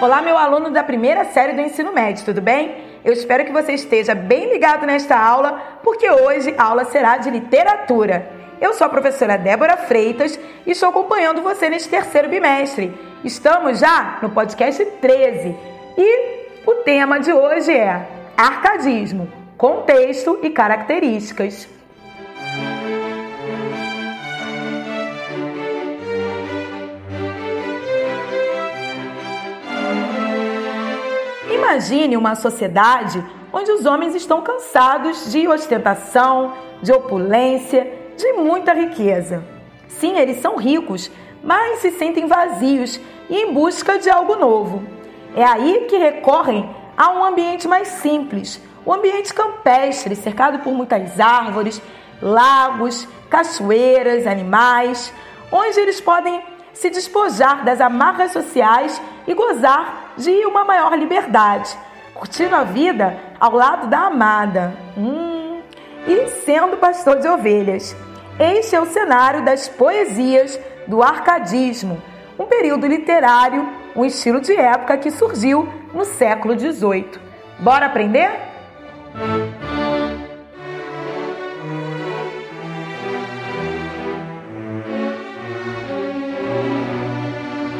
Olá, meu aluno da primeira série do ensino médio, tudo bem? Eu espero que você esteja bem ligado nesta aula, porque hoje a aula será de literatura. Eu sou a professora Débora Freitas e estou acompanhando você neste terceiro bimestre. Estamos já no podcast 13 e o tema de hoje é Arcadismo, contexto e características. Imagine uma sociedade onde os homens estão cansados de ostentação, de opulência, de muita riqueza. Sim, eles são ricos, mas se sentem vazios e em busca de algo novo. É aí que recorrem a um ambiente mais simples, um ambiente campestre, cercado por muitas árvores, lagos, cachoeiras, animais, onde eles podem se despojar das amarras sociais e gozar de uma maior liberdade, curtindo a vida ao lado da amada hum, e sendo pastor de ovelhas. Este é o cenário das poesias do arcadismo, um período literário, um estilo de época que surgiu no século XVIII. Bora aprender?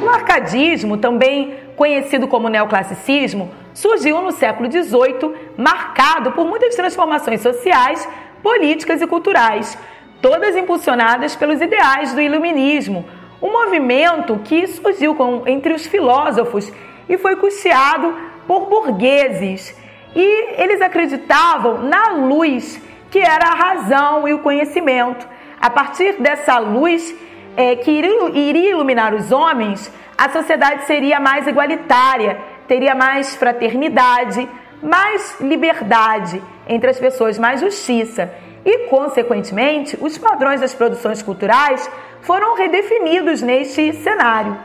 O arcadismo, também conhecido como neoclassicismo, surgiu no século XVIII, marcado por muitas transformações sociais, políticas e culturais, todas impulsionadas pelos ideais do iluminismo, um movimento que surgiu com, entre os filósofos e foi custeado por burgueses. E eles acreditavam na luz, que era a razão e o conhecimento. A partir dessa luz, é, que iria iluminar os homens, a sociedade seria mais igualitária, teria mais fraternidade, mais liberdade entre as pessoas, mais justiça. E, consequentemente, os padrões das produções culturais foram redefinidos neste cenário.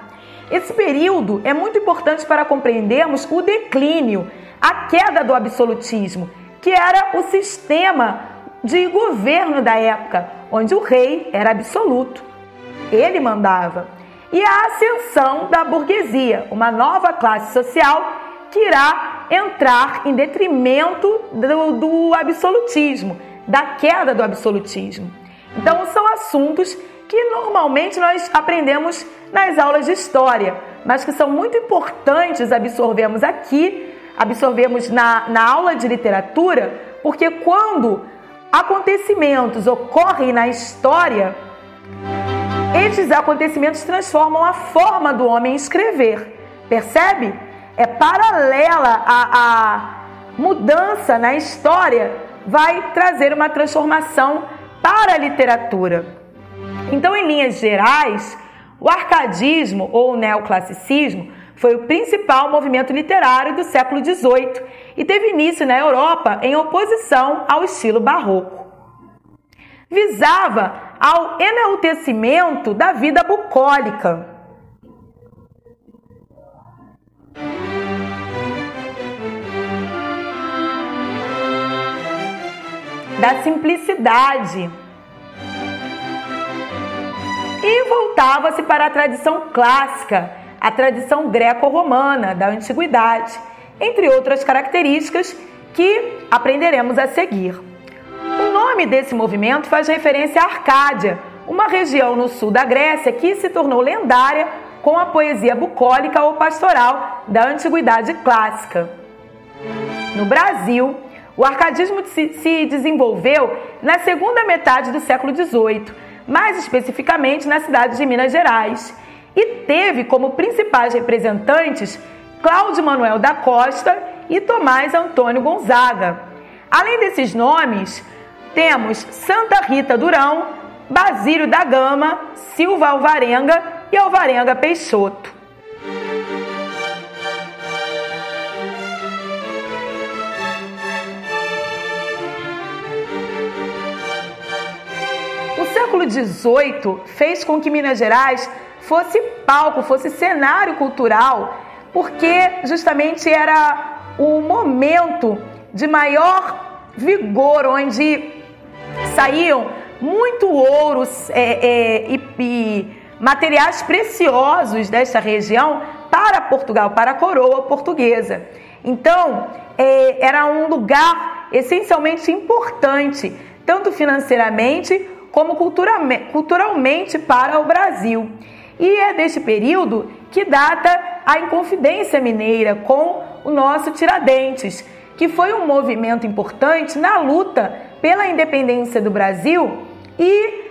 Esse período é muito importante para compreendermos o declínio, a queda do absolutismo, que era o sistema de governo da época, onde o rei era absoluto ele mandava. E a ascensão da burguesia, uma nova classe social que irá entrar em detrimento do, do absolutismo, da queda do absolutismo. Então, são assuntos que normalmente nós aprendemos nas aulas de história, mas que são muito importantes absorvermos aqui, absorvemos na, na aula de literatura, porque quando acontecimentos ocorrem na história, estes acontecimentos transformam a forma do homem escrever. Percebe? É paralela à, à mudança na história, vai trazer uma transformação para a literatura. Então, em linhas gerais, o arcadismo ou o neoclassicismo foi o principal movimento literário do século XVIII e teve início na Europa em oposição ao estilo barroco. Visava ao enaltecimento da vida bucólica. Da simplicidade. E voltava-se para a tradição clássica, a tradição greco-romana da antiguidade, entre outras características que aprenderemos a seguir nome desse movimento faz referência à Arcádia, uma região no sul da Grécia que se tornou lendária com a poesia bucólica ou pastoral da antiguidade clássica. No Brasil, o arcadismo se desenvolveu na segunda metade do século XVIII, mais especificamente na cidade de Minas Gerais, e teve como principais representantes Cláudio Manuel da Costa e Tomás Antônio Gonzaga. Além desses nomes, temos Santa Rita Durão, Basílio da Gama, Silva Alvarenga e Alvarenga Peixoto. Século XVIII fez com que Minas Gerais fosse palco, fosse cenário cultural, porque justamente era o momento de maior vigor, onde saíam muito ouro é, é, e, e materiais preciosos desta região para Portugal, para a coroa portuguesa. Então, é, era um lugar essencialmente importante, tanto financeiramente como culturalmente para o Brasil. E é deste período que data a Inconfidência Mineira com o nosso Tiradentes, que foi um movimento importante na luta pela independência do Brasil e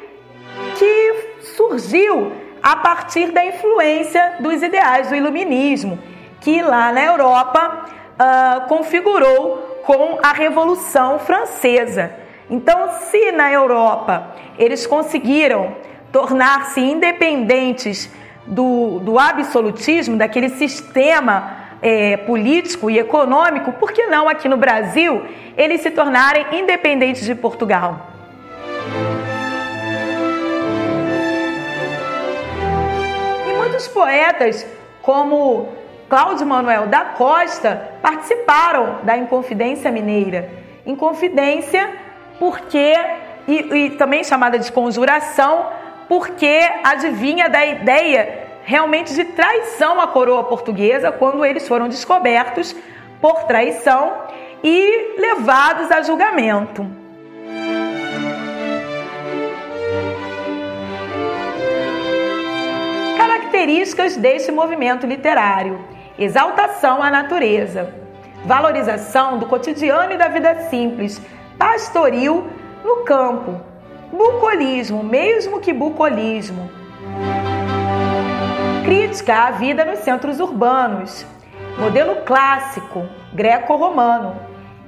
que surgiu a partir da influência dos ideais do iluminismo, que lá na Europa uh, configurou com a Revolução Francesa. Então, se na Europa eles conseguiram tornar-se independentes do, do absolutismo, daquele sistema é, político e econômico, por que não aqui no Brasil eles se tornarem independentes de Portugal? E muitos poetas, como Cláudio Manuel da Costa, participaram da Inconfidência Mineira. Inconfidência porque, e, e também chamada de conjuração, porque adivinha da ideia realmente de traição à coroa portuguesa quando eles foram descobertos por traição e levados a julgamento. Características deste movimento literário: exaltação à natureza, valorização do cotidiano e da vida simples, pastoril no campo, bucolismo, mesmo que bucolismo, crítica à vida nos centros urbanos, modelo clássico, greco-romano,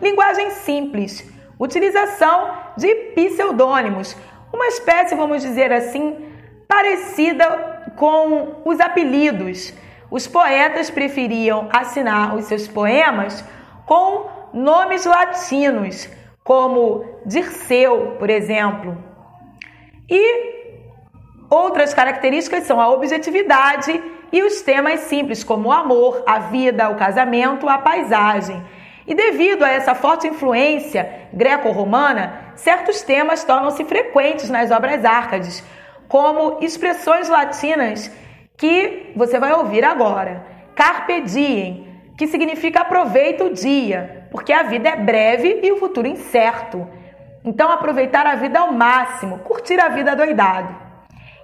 linguagem simples, utilização de pseudônimos, uma espécie, vamos dizer assim, parecida com os apelidos. Os poetas preferiam assinar os seus poemas com nomes latinos, como Dirceu, por exemplo. E Outras características são a objetividade e os temas simples, como o amor, a vida, o casamento, a paisagem. E devido a essa forte influência greco-romana, certos temas tornam-se frequentes nas obras árcades, como expressões latinas que você vai ouvir agora. Carpe diem, que significa aproveita o dia, porque a vida é breve e o futuro incerto. Então, aproveitar a vida ao máximo, curtir a vida doidado.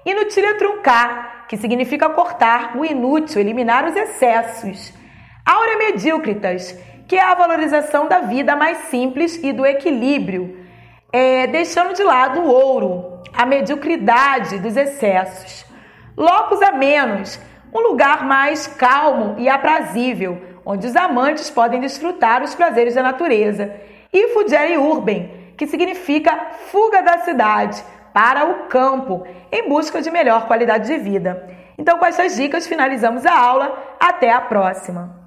Inutile truncar, que significa cortar o inútil, eliminar os excessos. Aura medícritas, que é a valorização da vida mais simples e do equilíbrio, é, deixando de lado o ouro, a mediocridade dos excessos. Locus a menos, um lugar mais calmo e aprazível, onde os amantes podem desfrutar os prazeres da natureza. E fugere urbem, que significa fuga da cidade, para o campo, em busca de melhor qualidade de vida. Então, com essas dicas, finalizamos a aula. Até a próxima!